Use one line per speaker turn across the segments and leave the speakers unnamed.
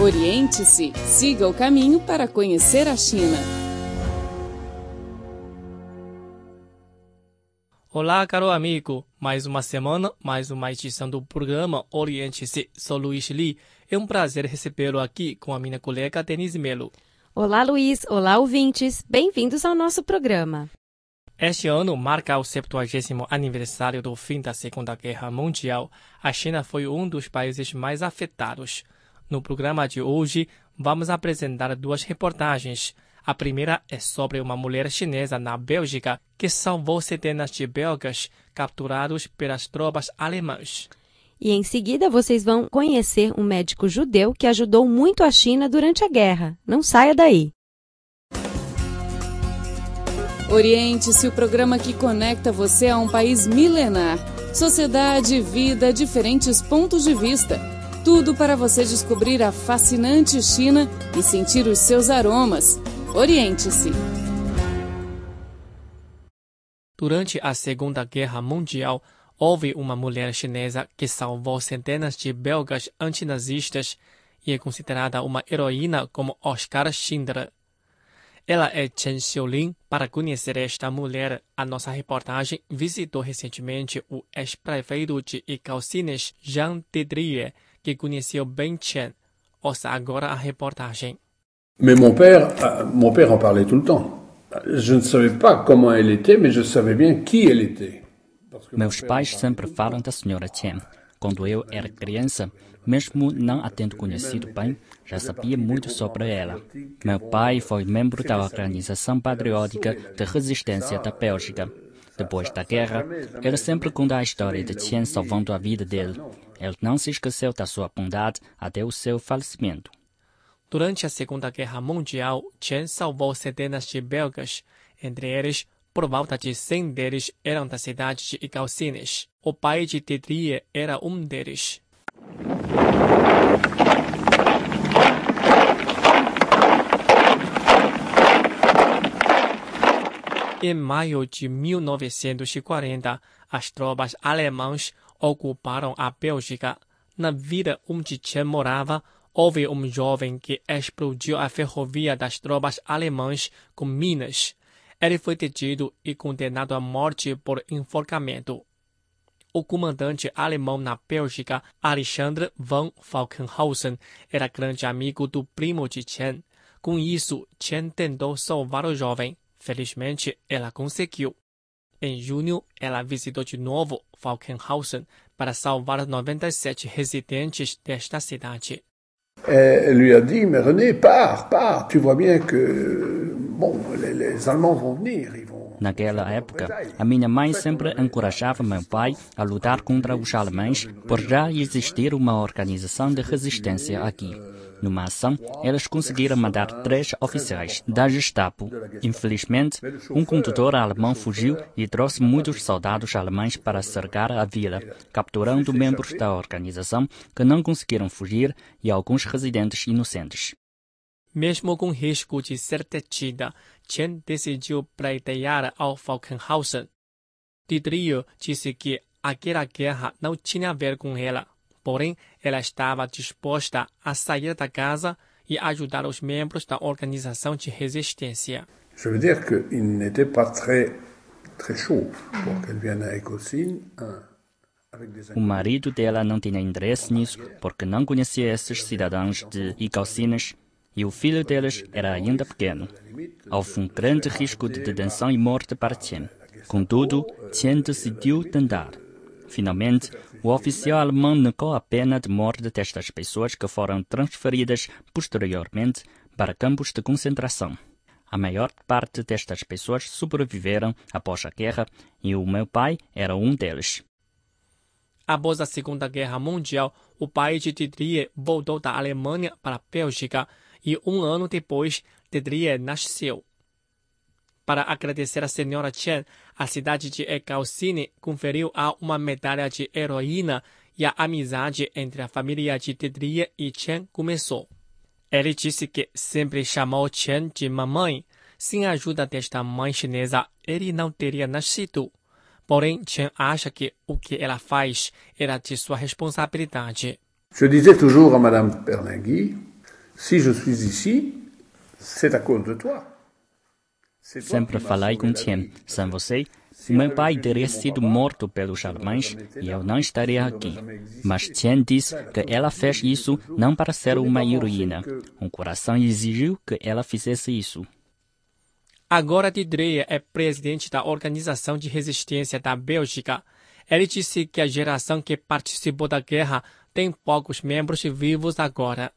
Oriente-se, siga o caminho para conhecer a China.
Olá, caro amigo. Mais uma semana, mais uma edição do programa Oriente-se. Sou Luiz Li. É um prazer recebê-lo aqui com a minha colega Denise Melo.
Olá, Luiz. Olá, ouvintes. Bem-vindos ao nosso programa.
Este ano marca o 70 aniversário do fim da Segunda Guerra Mundial. A China foi um dos países mais afetados. No programa de hoje, vamos apresentar duas reportagens. A primeira é sobre uma mulher chinesa na Bélgica que salvou centenas de belgas capturados pelas tropas alemãs.
E em seguida vocês vão conhecer um médico judeu que ajudou muito a China durante a guerra. Não saia daí!
Oriente-se o programa que conecta você a um país milenar. Sociedade, vida, diferentes pontos de vista tudo para você descobrir a fascinante China e sentir os seus aromas. Oriente-se!
Durante a Segunda Guerra Mundial, houve uma mulher chinesa que salvou centenas de belgas antinazistas e é considerada uma heroína como Oscar Schindler. Ela é Chen Xiaolin. Para conhecer esta mulher, a nossa reportagem visitou recentemente o ex-prefeito de Icalcines, Jean Dedrier, que conheceu bem Chen. Ouça agora a reportagem.
Mais mon père, euh, mon père en parlait tout le temps. Je ne savais pas comment elle était, mais je savais bien qui elle était.
Meus pais sempre falam da senhora Chen. Quando eu era criança, mesmo não a tendo conhecido bem, já sabia muito sobre ela. Meu pai foi membro da Organização Patriótica de Resistência da Bélgica. Depois da guerra, ele sempre conta a história de Chen salvando a vida dele. Ele não se esqueceu da sua bondade até o seu falecimento.
Durante a Segunda Guerra Mundial, Chen salvou centenas de belgas. Entre eles, por volta de 100 deles eram da cidade de Icalcines. O pai de Didier era um deles. Em maio de 1940, as tropas alemãs ocuparam a Bélgica. Na vila onde Chen morava, houve um jovem que explodiu a ferrovia das tropas alemãs com minas. Ele foi detido e condenado à morte por enforcamento. O comandante alemão na Bélgica, Alexandre von Falkenhausen, era grande amigo do primo de Chen. Com isso, Chen tentou salvar o jovem. Felizmente, ela conseguiu. Em junho, ela visitou de novo Falkenhausen para salvar 97 residentes desta cidade.
Elle lui a dit, mais René, pars, pars, tu vois bien que, bon, les, les Allemands vont venir, ils vont...
Naquela época, a minha mãe sempre encorajava meu pai a lutar contra os alemães por já existir uma organização de resistência aqui. Numa ação, eles conseguiram matar três oficiais da Gestapo. Infelizmente, um condutor alemão fugiu e trouxe muitos soldados alemães para cercar a vila, capturando membros da organização que não conseguiram fugir e alguns residentes inocentes.
Mesmo com risco de ser detida, Chen decidiu pleitear ao Falkenhausen. Didier disse que aquela guerra não tinha a ver com ela, porém ela estava disposta a sair da casa e ajudar os membros da organização de resistência.
Je veux dire qu'il n'était pas très, très chaud pour qu'elle vienne à Ecocine.
O marido dela não tinha interesse nisso porque não conhecia esses cidadãos de Icalcines e o filho deles era ainda pequeno. Houve um grande risco de detenção e morte para Chen. Contudo, Chen decidiu tentar. Finalmente, o oficial alemão negou a pena de morte destas pessoas que foram transferidas posteriormente para campos de concentração. A maior parte destas pessoas sobreviveram após a guerra e o meu pai era um deles.
Após a Segunda Guerra Mundial, o pai de Didier voltou da Alemanha para a Bélgica e um ano depois, Dedrier nasceu. Para agradecer a senhora Chen, a cidade de Ecalcine conferiu a uma medalha de heroína e a amizade entre a família de Dedrier e Chen começou. Ele disse que sempre chamou Chen de mamãe. Sem a ajuda desta mãe chinesa, ele não teria nascido. Porém, Chen acha que o que ela faz era de sua responsabilidade.
Je disais toujours à Madame Berlingui, Si je suis ici, c'est à cause de toi.
Sempre falei com Tien. Sem você, meu pai teria sido morto pelos alemães e eu não estaria aqui. Mas Tien disse que ela fez isso não para ser uma heroína. Um coração exigiu que ela fizesse isso.
Agora Didreia é presidente da Organização de Resistência da Bélgica. Ele disse que a geração que participou da guerra tem poucos membros vivos agora.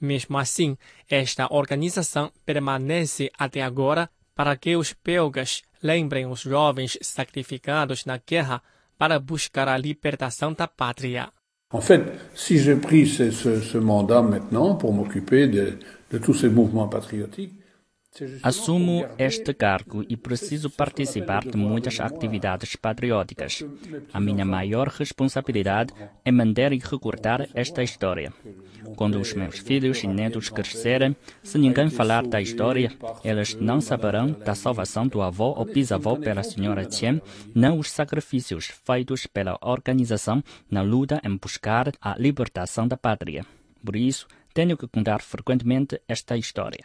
Mesmo assim, esta organização permanece até agora para que os belgas lembrem os jovens sacrificados na guerra para buscar a libertação da pátria.
En fait, si j'ai pris ce, ce, ce mandat maintenant pour m'occuper de, de tous ces mouvements patriotiques,
Assumo este cargo e preciso participar de muitas atividades patrióticas. A minha maior responsabilidade é manter e recordar esta história. Quando os meus filhos e netos crescerem, se ninguém falar da história, eles não saberão da salvação do avô ou bisavô pela senhora Chen, nem os sacrifícios feitos pela organização na luta em buscar a libertação da pátria. Por isso, tenho que contar frequentemente esta história.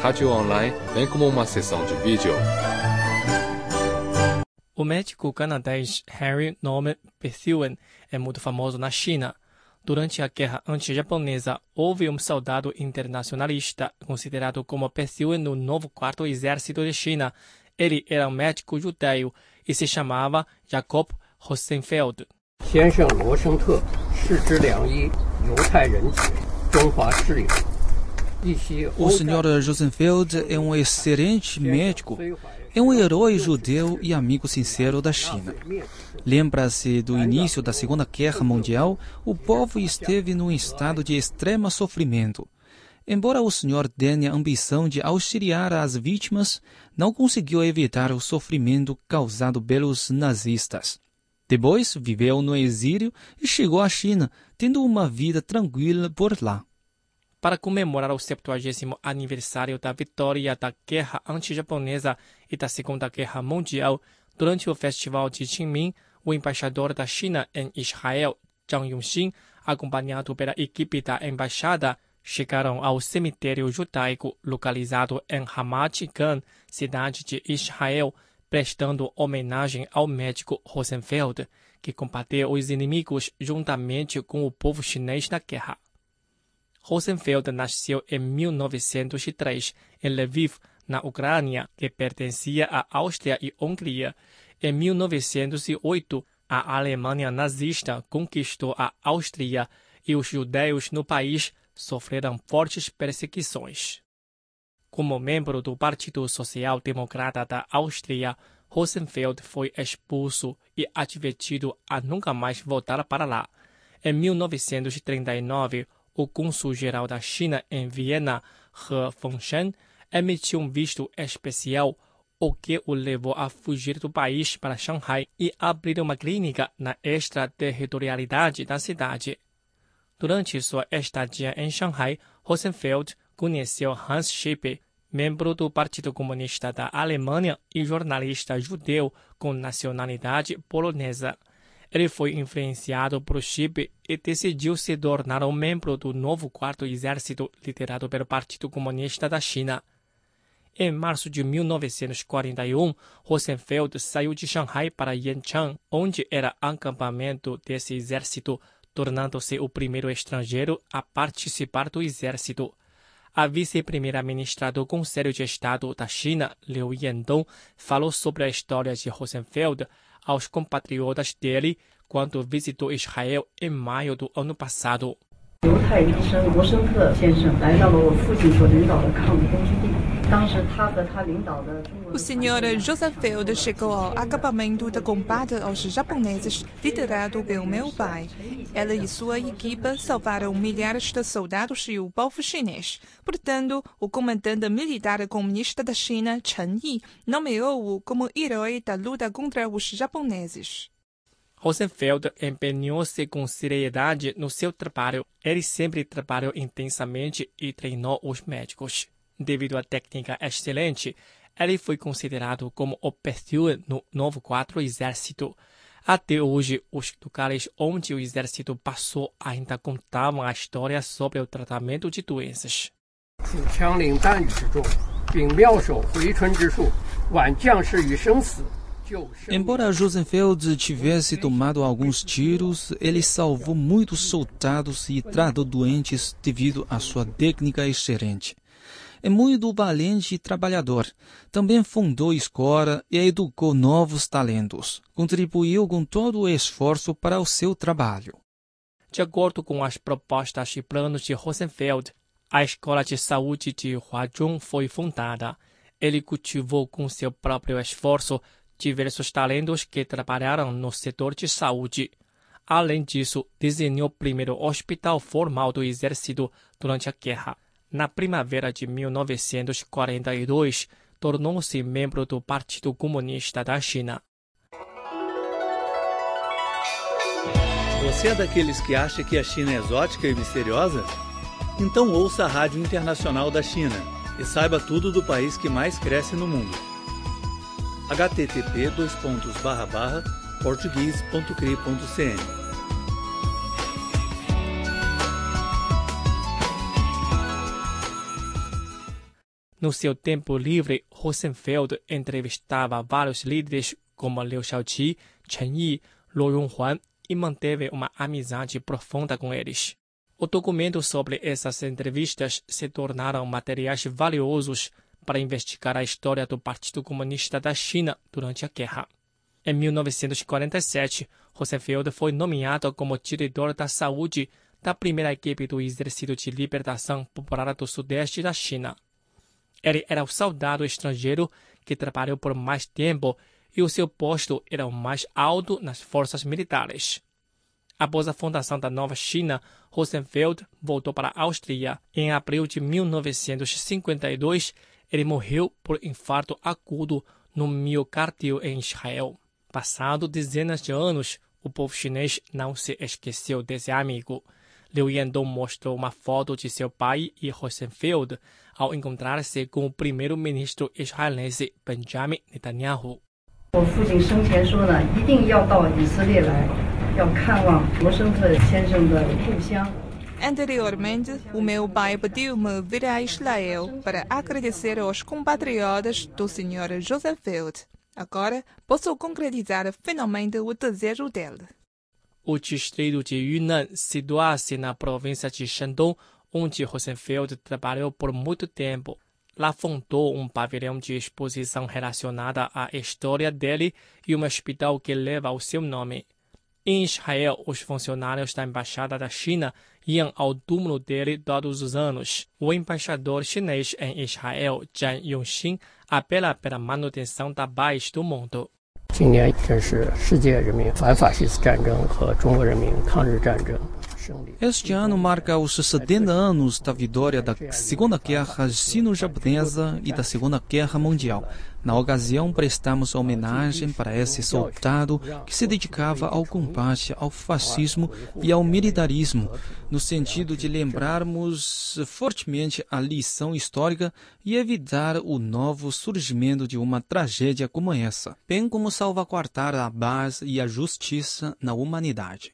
rádio online, bem como uma sessão de vídeo.
O médico canadense Harry Norman Bethune é muito famoso na China. Durante a guerra anti-japonesa, houve um soldado internacionalista considerado como Bethune no novo quarto exército de China. Ele era um médico judeu e se chamava Jacob Rosenfeld.
先生罗生特，世之良医，犹太人子，中华士领。
O Sr. Rosenfeld é um excelente médico, é um herói judeu e amigo sincero da China. Lembra-se do início da Segunda Guerra Mundial, o povo esteve num estado de extremo sofrimento. Embora o senhor tenha a ambição de auxiliar as vítimas, não conseguiu evitar o sofrimento causado pelos nazistas. Depois viveu no exílio e chegou à China, tendo uma vida tranquila por lá
para comemorar o 70 aniversário da vitória da guerra anti-japonesa e da Segunda Guerra Mundial, durante o Festival de Qingming, o embaixador da China em Israel, Zhang Yongxin, acompanhado pela equipe da embaixada, chegaram ao cemitério judaico localizado em Ramat Gan, cidade de Israel, prestando homenagem ao médico Rosenfeld, que combateu os inimigos juntamente com o povo chinês na guerra. Rosenfeld nasceu em 1903 em Lviv, na Ucrânia, que pertencia à Áustria e Hungria. Em 1908, a Alemanha nazista conquistou a Áustria e os judeus no país sofreram fortes perseguições. Como membro do Partido Social Democrata da Áustria, Rosenfeld foi expulso e advertido a nunca mais voltar para lá. Em 1939, o cônsul-geral da China em Viena, He Fengshen, emitiu um visto especial, o que o levou a fugir do país para Shanghai e abrir uma clínica na extraterritorialidade da cidade. Durante sua estadia em Shanghai, Rosenfeld conheceu Hans Schippe, membro do Partido Comunista da Alemanha e jornalista judeu com nacionalidade polonesa. Ele foi influenciado por Chip e decidiu se tornar um membro do novo quarto exército liderado pelo Partido Comunista da China. Em março de 1941, Rosenfeld saiu de Shanghai para Yanchang, onde era acampamento desse exército, tornando-se o primeiro estrangeiro a participar do exército. A vice-primeira-ministra do Conselho de Estado da China, Liu Yandong, falou sobre a história de Rosenfeld aos compatriotas dele quando visitou Israel em maio do ano passado.
O senhor Joseph Field chegou ao acabamento do combate aos japoneses, liderado pelo meu pai. Ele e sua equipe salvaram milhares de soldados e o povo chinês. Portanto, o comandante militar comunista da China, Chen Yi, nomeou-o como herói da luta contra os japoneses.
Rosenfeld empenhou-se com seriedade no seu trabalho. Ele sempre trabalhou intensamente e treinou os médicos. Devido à técnica excelente, ele foi considerado como o perfil no novo quadro exército. Até hoje, os lugares onde o exército passou ainda contavam a história sobre o tratamento de doenças.
主枪领弹雨之重，并妙手回春之术，挽将士于生死。
Embora Josenfeld tivesse tomado alguns tiros, ele salvou muitos soldados e tratou doentes devido à sua técnica excelente. É muito valente e trabalhador. Também fundou escola e educou novos talentos. Contribuiu com todo o esforço para o seu trabalho.
De acordo com as propostas e planos de Rosenfeld, a Escola de Saúde de Huazhong foi fundada. Ele cultivou com seu próprio esforço diversos talentos que trabalharam no setor de saúde. Além disso, desenhou o primeiro hospital formal do exército durante a guerra. Na primavera de 1942, tornou-se membro do Partido Comunista da China.
Você é daqueles que acha que a China é exótica e misteriosa? Então ouça a Rádio Internacional da China e saiba tudo do país que mais cresce no mundo http
No seu tempo livre, Rosenfeld entrevistava vários líderes como Liu Shaoqi, Chen Yi, Luo Yonghuan e manteve uma amizade profunda com eles. O documento sobre essas entrevistas se tornaram materiais valiosos para investigar a história do Partido Comunista da China durante a guerra. Em 1947, Rosenfeld foi nomeado como diretor da saúde da primeira equipe do Exército de Libertação Popular do Sudeste da China. Ele era o soldado estrangeiro que trabalhou por mais tempo e o seu posto era o mais alto nas forças militares. Após a fundação da Nova China, Rosenfeld voltou para a Áustria. Em abril de 1952, ele morreu por infarto agudo no miocárdio em Israel. Passado dezenas de anos, o povo chinês não se esqueceu desse amigo. Liu Yandong mostrou uma foto de seu pai e Rosenfeld ao encontrar-se com o primeiro-ministro israelense Benjamin Netanyahu.
Anteriormente, o meu pai pediu-me vir a Israel para agradecer aos compatriotas do Sr. Joseph Field. Agora posso concretizar finalmente o desejo dele.
O distrito de Yunnan situa-se na província de Shandong, onde Rosenfeld trabalhou por muito tempo. Lá fundou um pavilhão de exposição relacionada à história dele e um hospital que leva o seu nome. Em Israel, os funcionários da Embaixada da China iam ao túmulo dele todos os anos. O embaixador chinês em Israel, Zhang Yongxin, apela pela manutenção da paz do mundo.
今年正是世界人民反法西斯战争和中国人民抗日战争胜利。
Este ano marca os 70 anos da vitória da Segunda Guerra Sino-Japonesa e da Segunda Guerra Mundial. Na ocasião, prestamos homenagem para esse soldado que se dedicava ao combate ao fascismo e ao militarismo, no sentido de lembrarmos fortemente a lição histórica e evitar o novo surgimento de uma tragédia como essa, bem como salvaguardar a paz e a justiça na humanidade.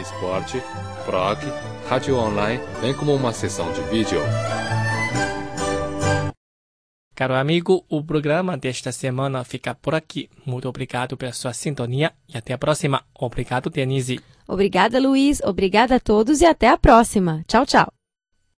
esporte, blog, rádio online, bem como uma sessão de vídeo.
Caro amigo, o programa desta semana fica por aqui. Muito obrigado pela sua sintonia e até a próxima. Obrigado, Denise.
Obrigada, Luiz. Obrigada a todos e até a próxima. Tchau, tchau.